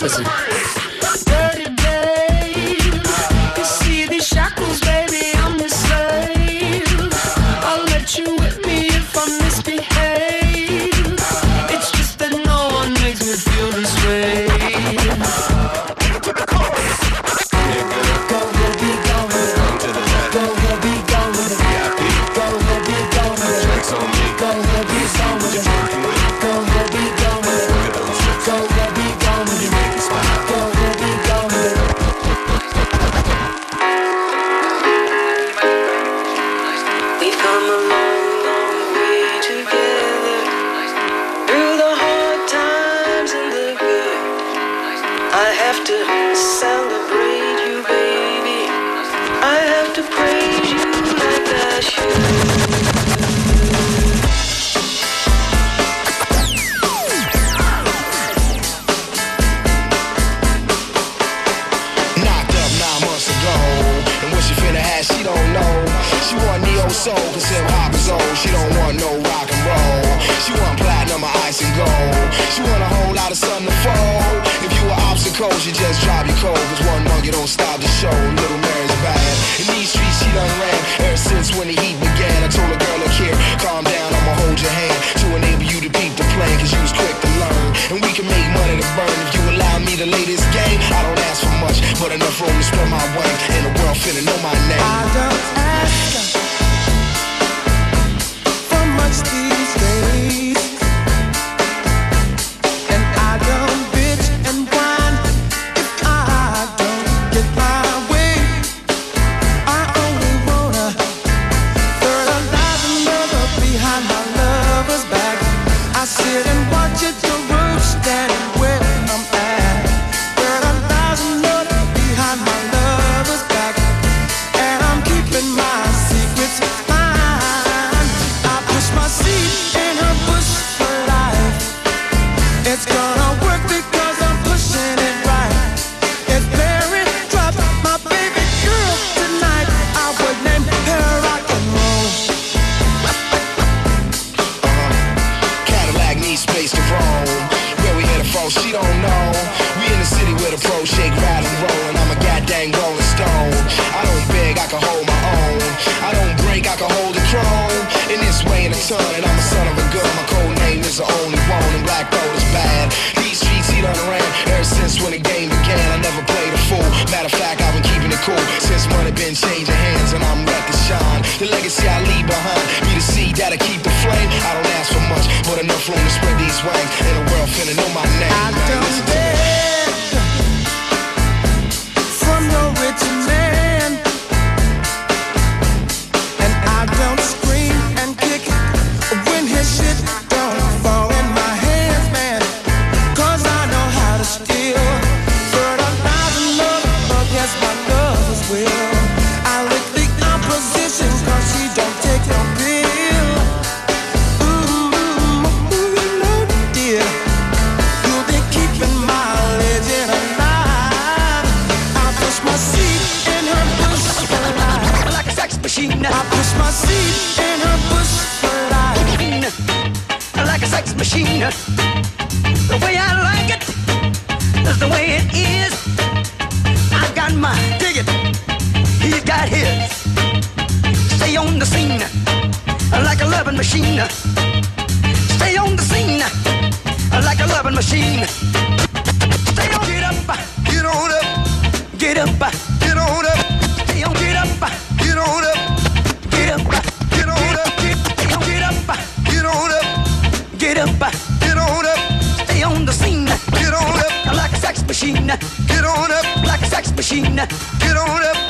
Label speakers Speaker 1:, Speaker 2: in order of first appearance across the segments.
Speaker 1: prison. I
Speaker 2: lift the
Speaker 3: opposition 'cause she don't take no pills. Ooh, I know, dear. You'll be keeping. I push my seat in her bush.
Speaker 2: Like a sex machine.
Speaker 3: I push my seat her.
Speaker 2: Like a sex machine. The way I like it is the way it is. I've got my got hits. Stay on the scene like a loving machine. Stay on the scene like a loving machine. Stay on, get up, get on up, get up, get on up. Stay on, get up, get on up, get up, get on up. Stay on, get up, get on up, get up, get on up. Stay on the scene, get on up like a sex machine. Get on up like a sex machine. Get on up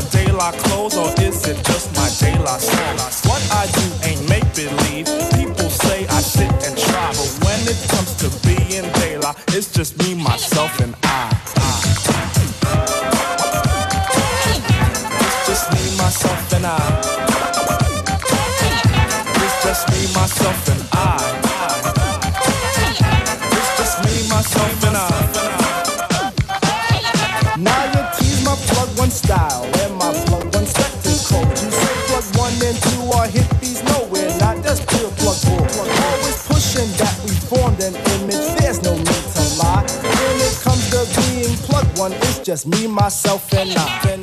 Speaker 4: my
Speaker 5: daylight clothes or is it just my daylight? just me, myself, and I.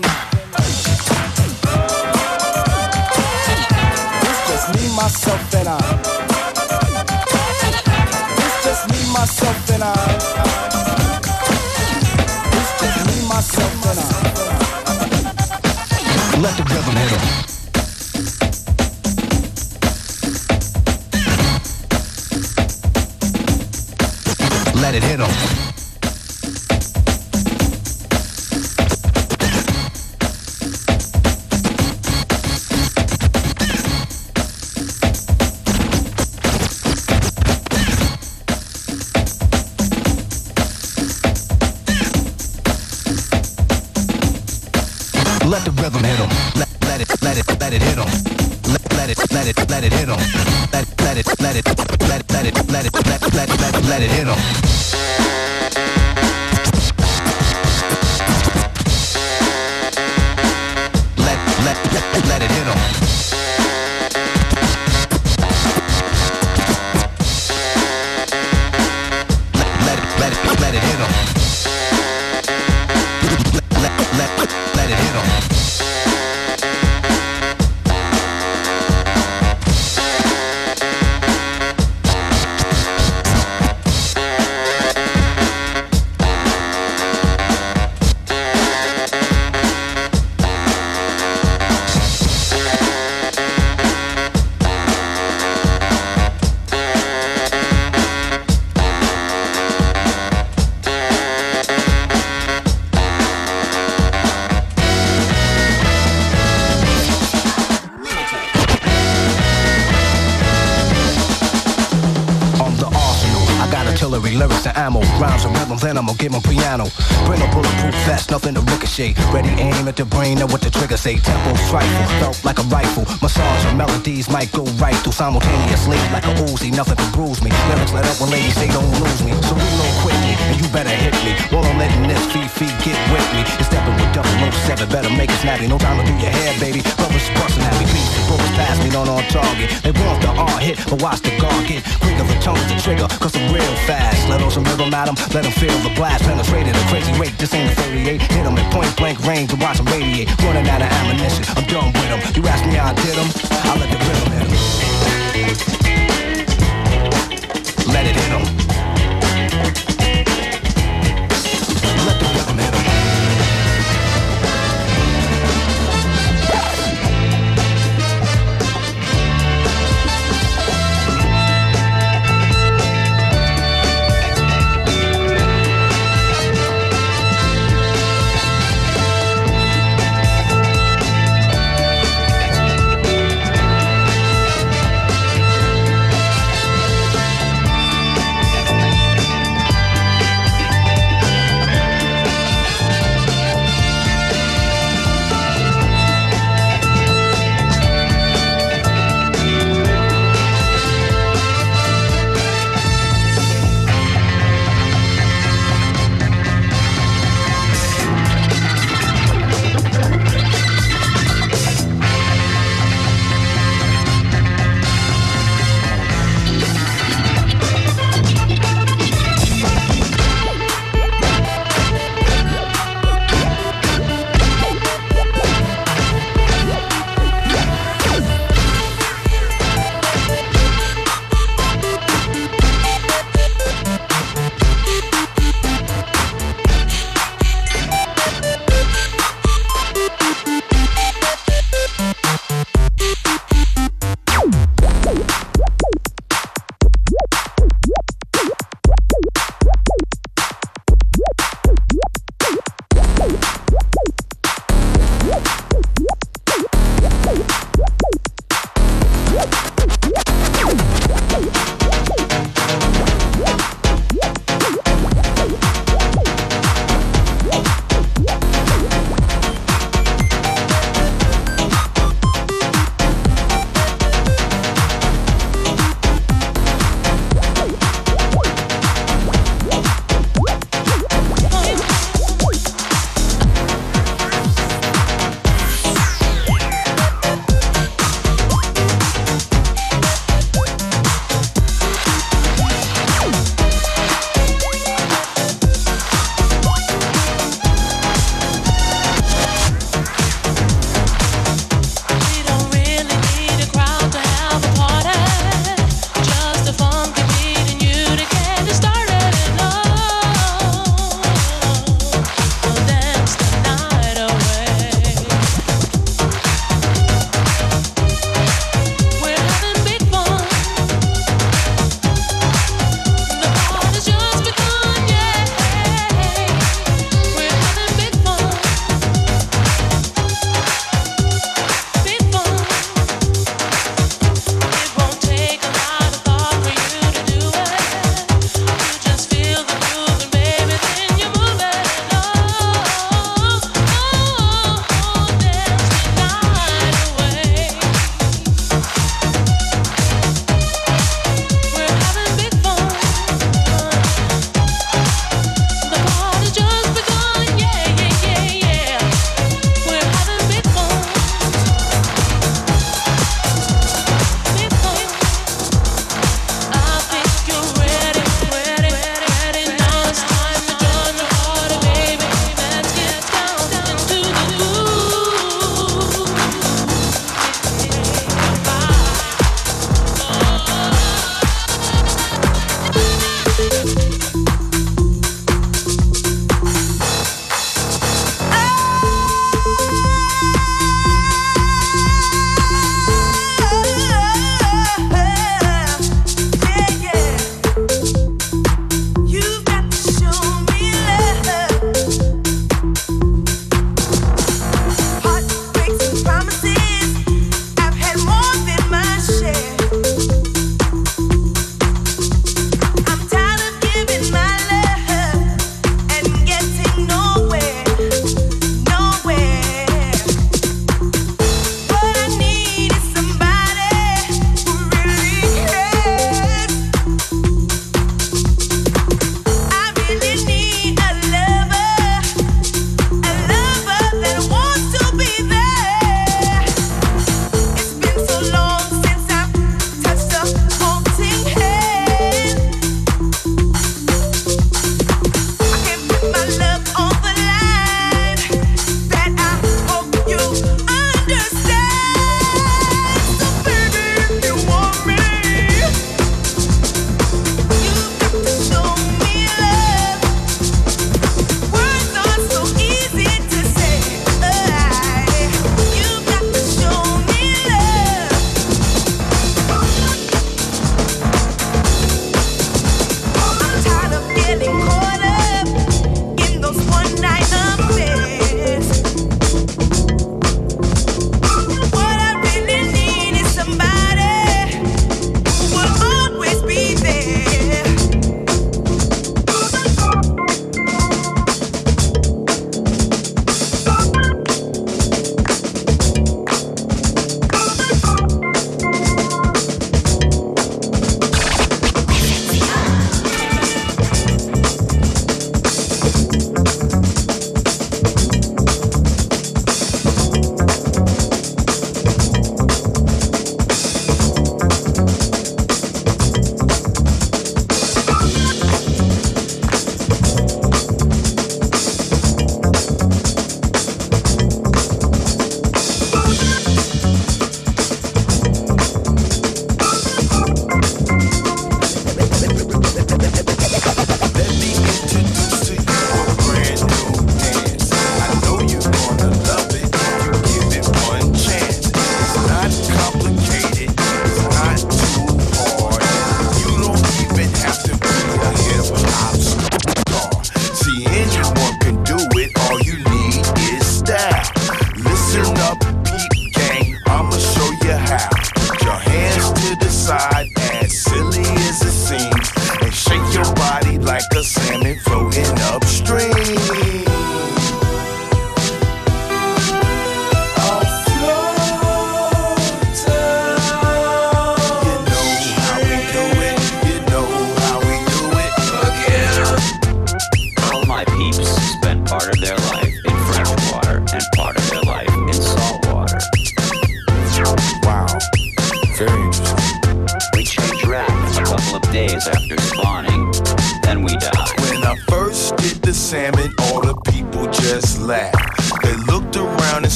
Speaker 5: say.
Speaker 6: Tempo felt like a rifle. Melodies might go right through simultaneously. Like a Uzi, nothing can bruise me. Lyrics let up when ladies say don't lose me. So reload quickly, and you better hit me. While I'm letting this feet get with me. It's stepping with double no seven, better make it snappy. No time to do your hair, baby. Brothers busting at me, beats. Brothers pass me, not on target. They want the R hit, but watch the guard get quicker. The tongue the trigger, cause I'm real fast. Let on some rhythm at 'em, let 'em feel the blast. Penetrated a crazy rate, this ain't a 38. Hit 'em at point blank range and watch 'em radiate. Running out of ammunition, I'm done with 'em. You ask me how I did 'em, I let the rhythm hit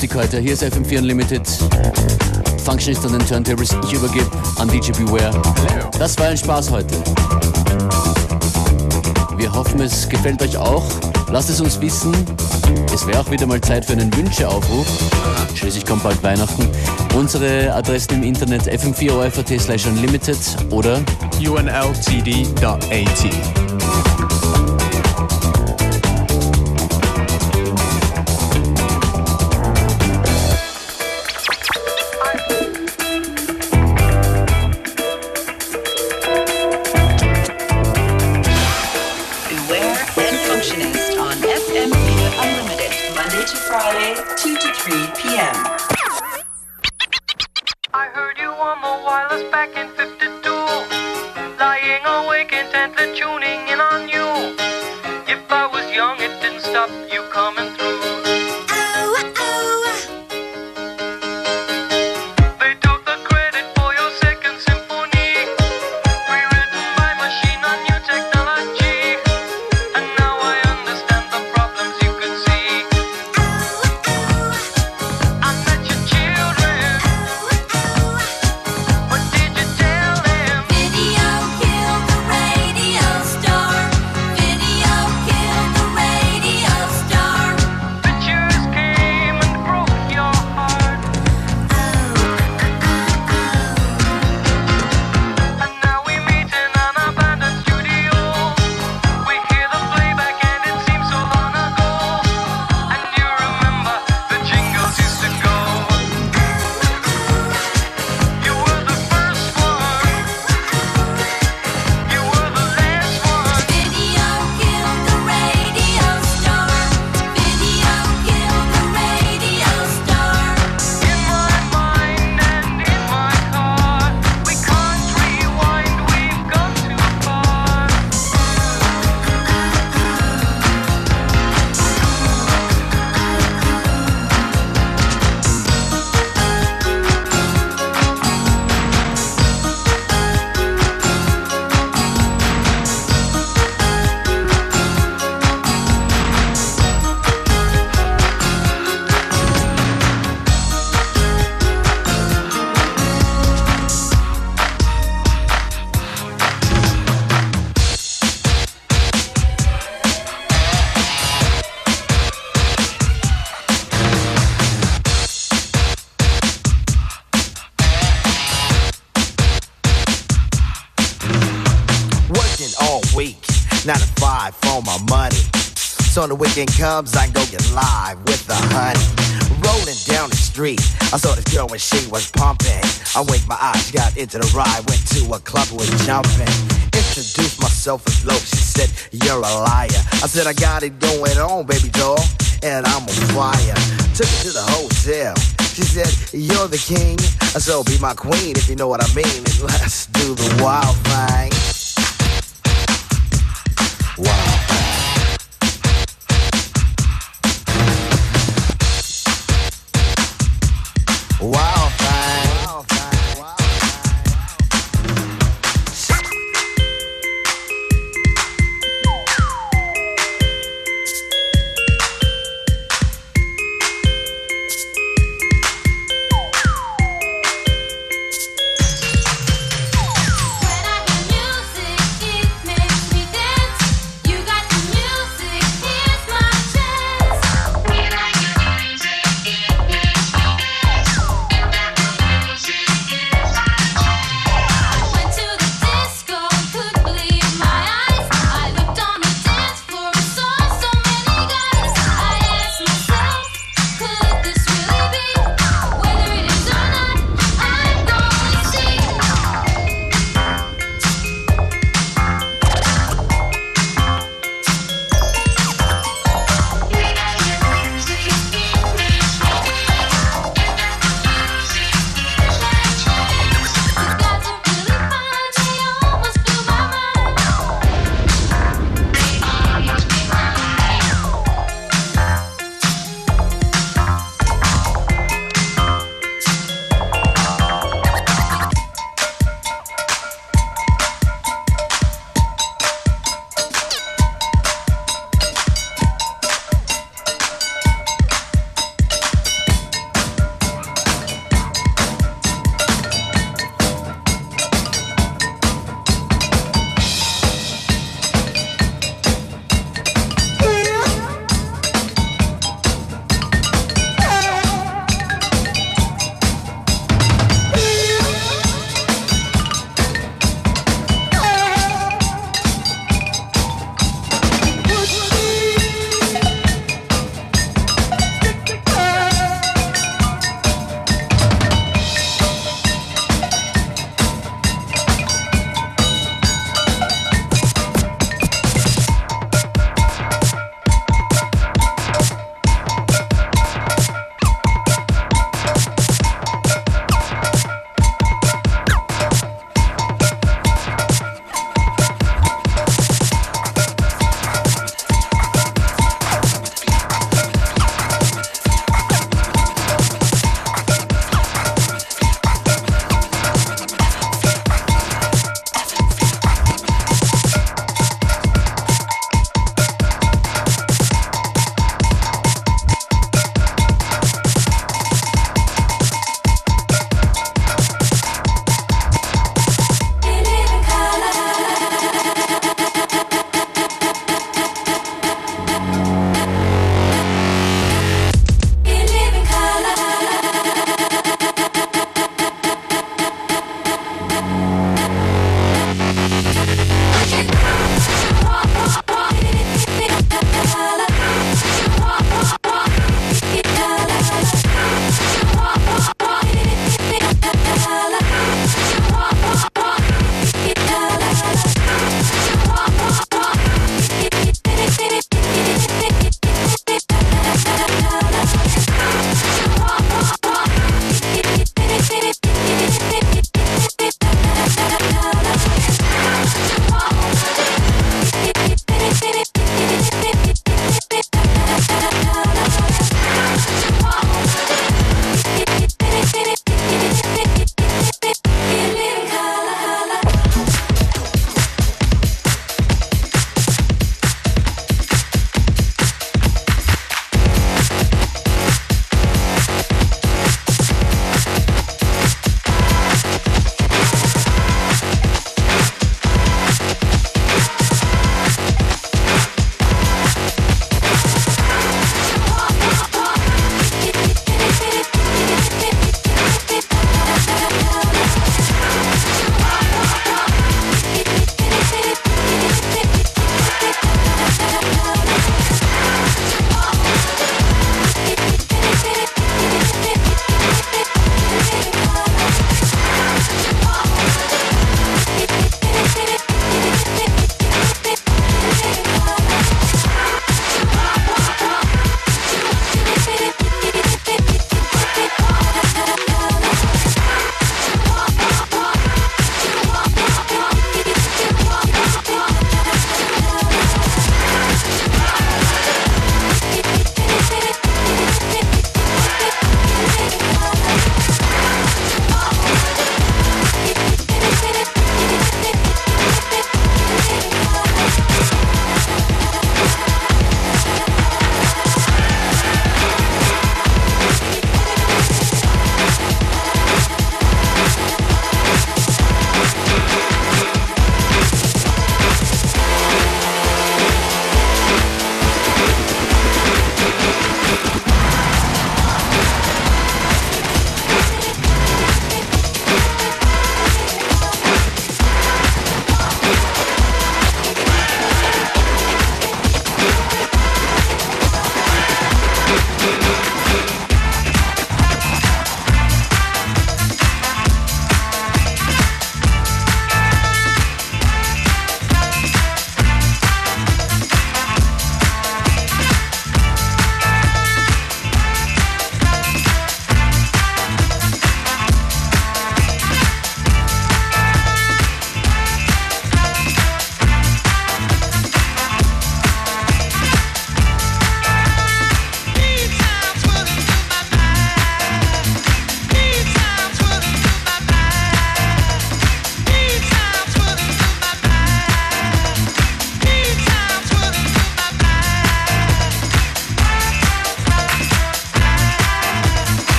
Speaker 7: Heftig heute. Hier ist FM4 Unlimited. Functionist an den Turntables. Ich übergebe an DJ Beware. Das war ein Spaß heute. Wir hoffen, es gefällt euch auch. Lasst es uns wissen. Es wäre auch wieder mal Zeit für einen Wünscheaufruf. Schließlich kommt bald Weihnachten. Unsere Adressen im Internet fm4orf.at slash unlimited oder
Speaker 8: unltd.at.
Speaker 9: nine for my money. So when the weekend comes, I go get live with the honey. Rolling down the street, I saw this girl when she was pumping. I winked my eyes, got into the ride, went to a club, was jumping. Introduced myself as Loc, she said, You're a liar. I said, I got it going on, baby doll, and I'm on fire. Took her to the hotel. She said, You're the king, I so be my queen if you know what I mean. And let's do the wild thing.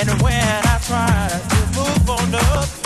Speaker 9: And
Speaker 10: when I
Speaker 11: try to move on
Speaker 12: up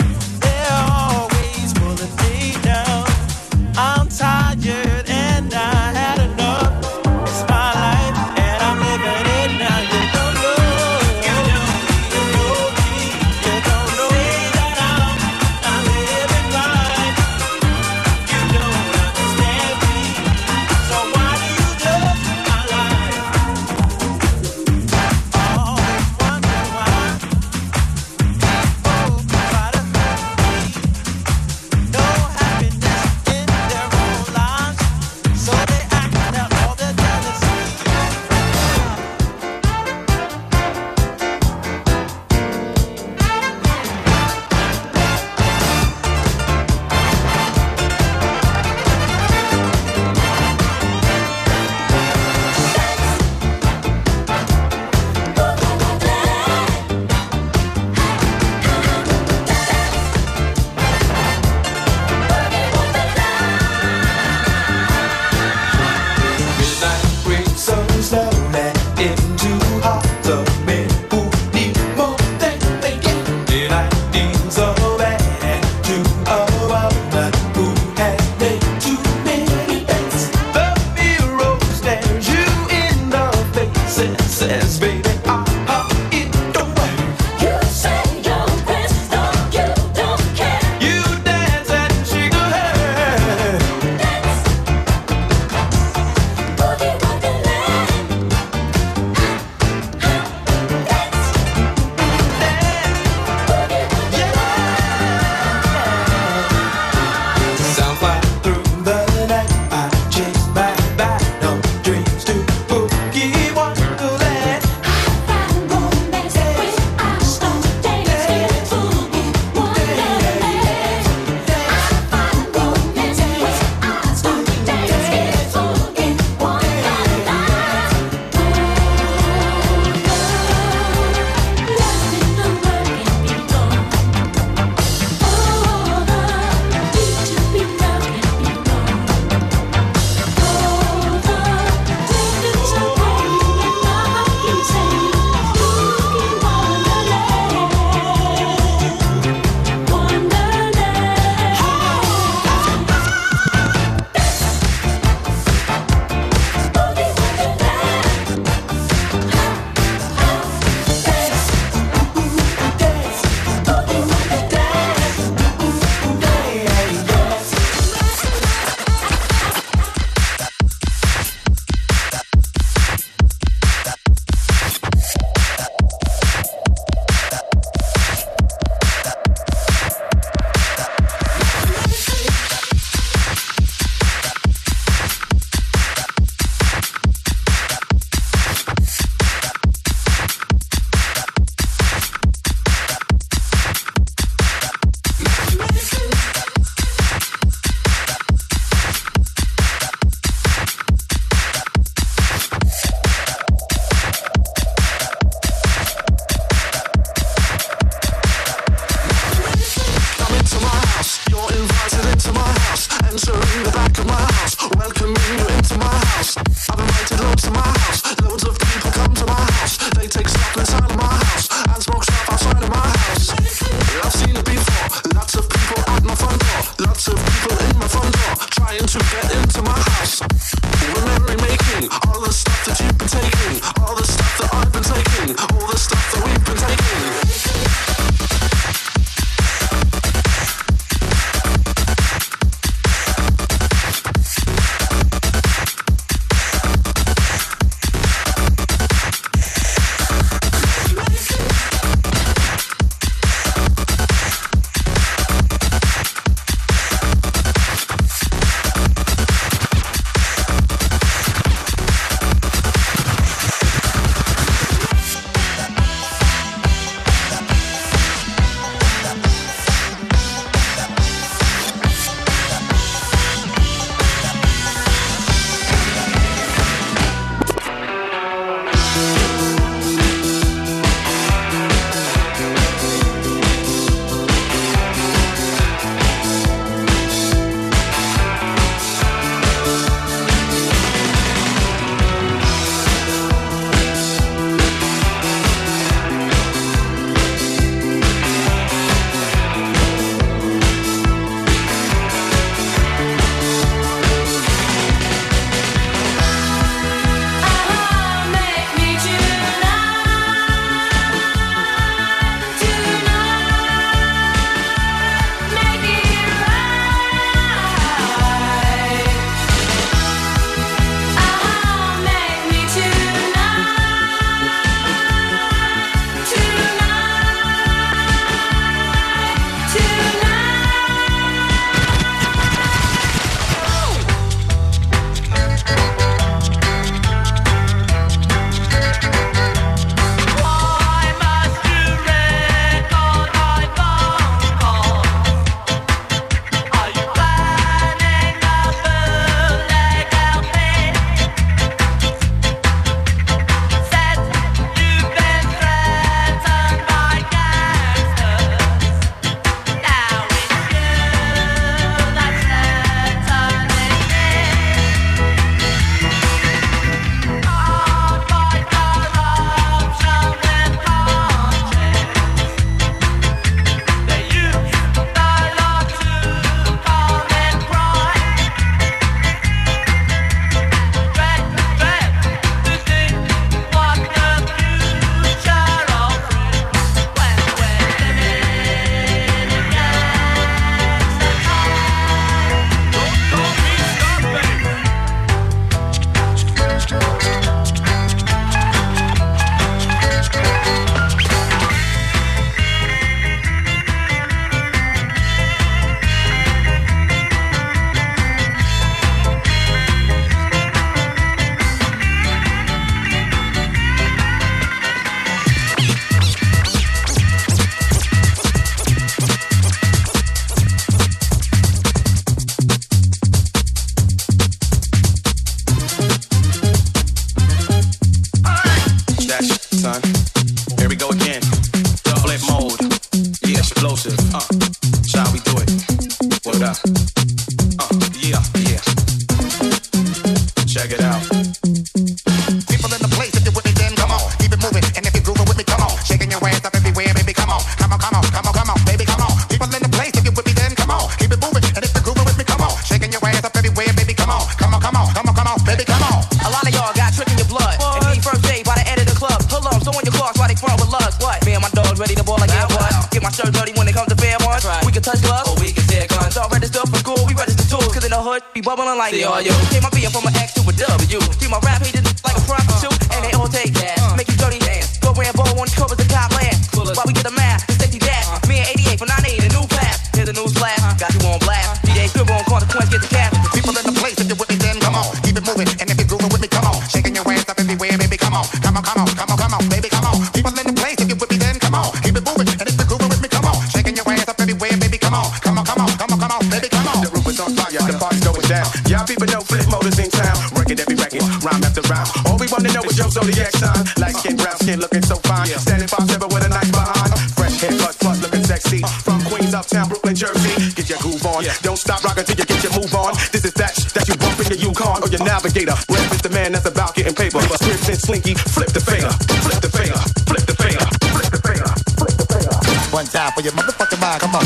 Speaker 13: rhyme after rhyme. All we wanna know is your zodiac sign. Light skin, brown skin, looking so fine. Standing five seven with a knife behind. Fresh haircut, plus looking sexy. Uh. From Queens, Uptown, Brooklyn, Jersey. Get your groove on. Don't stop rocking till you get your move on. This is that that you bump in your Yukon or your Navigator. Rap is the man that's about getting paper. Scripts and slinky, flip the finger, flip the finger, flip the finger, flip the finger, flip the finger.
Speaker 12: One time for your motherfucking mind, come on.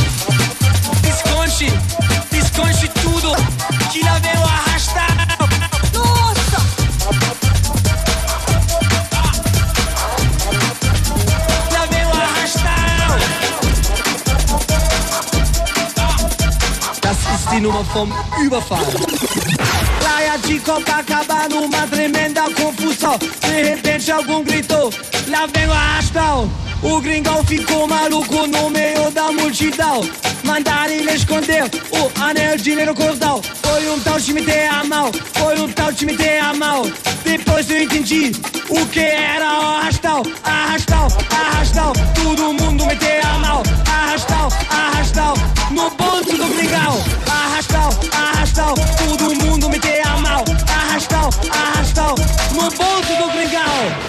Speaker 14: Desconte, desconte Nummer vom Überfall. Praia de Copacabana, uma tremenda confusão. De repente algum gritou, lá vem o arrastão. O gringão ficou maluco no meio da multidão. Mandaram ele esconder o anel de dinheiro cordal. Foi um tal time ter a mal, foi um tal time ter a mal. Depois eu entendi o que era o arrastão, arrastão, arrastão. Todo mundo meter a mal, arrastal, arrastal, no ponto do brigal. Arrastal, arrastal, todo mundo me quer a mal. Arrastal, arrastal, no ponto do brigal.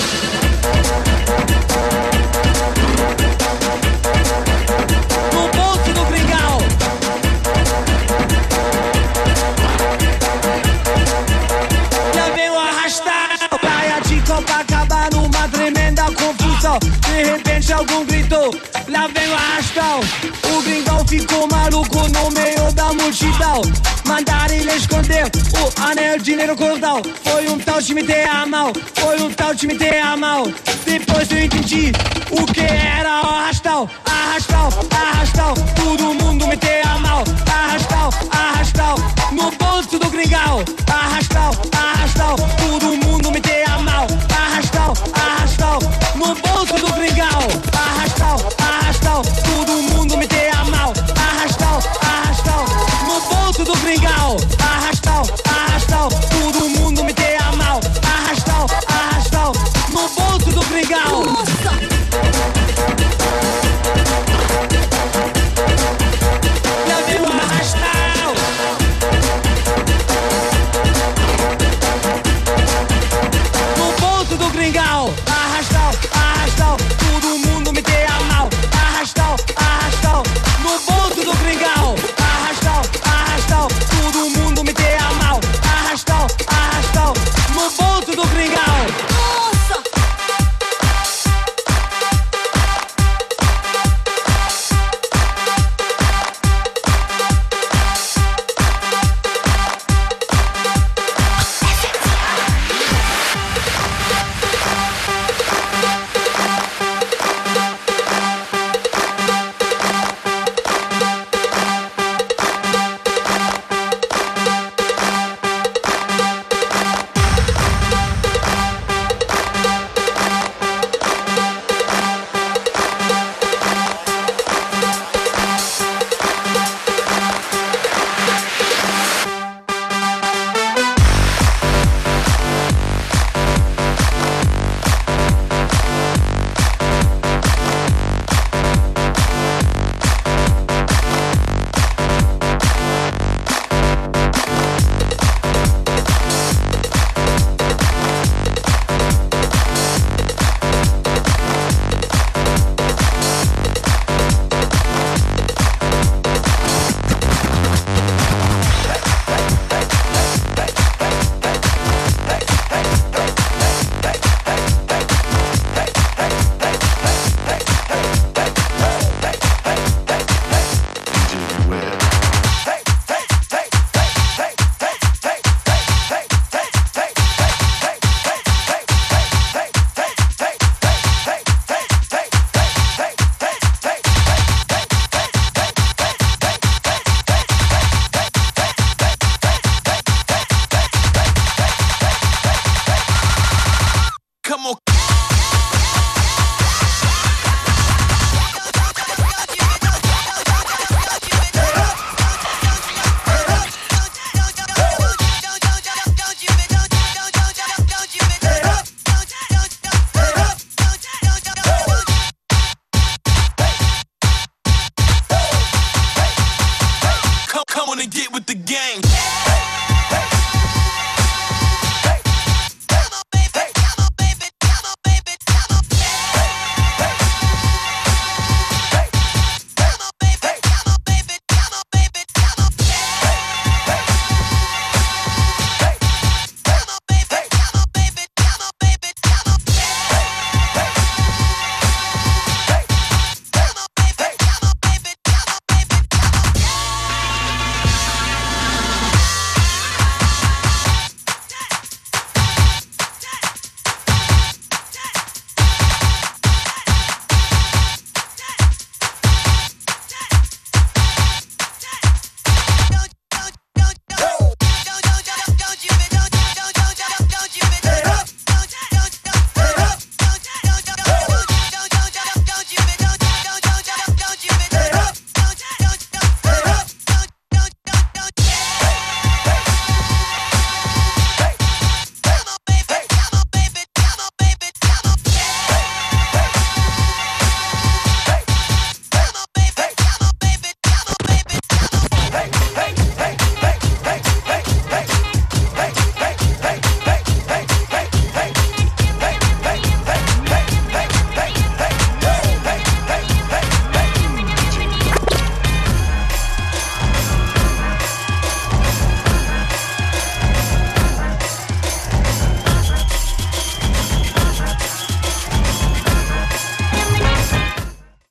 Speaker 14: repente algum gritou, lá vem o arrastão. O gringão ficou maluco no meio da multidão. Mandaram ele esconder o anel de dinheiro cordal. Foi um tal de time a mal, foi um tal de time a mal. Depois eu entendi o que era o arrastão, arrastão, arrastão. Todo mundo me a mal, arrastão, arrastão. No bolso do gringão, arrastão, arrastão. Todo mundo me a mal, arrastão, arrastão.
Speaker 15: get with the gang.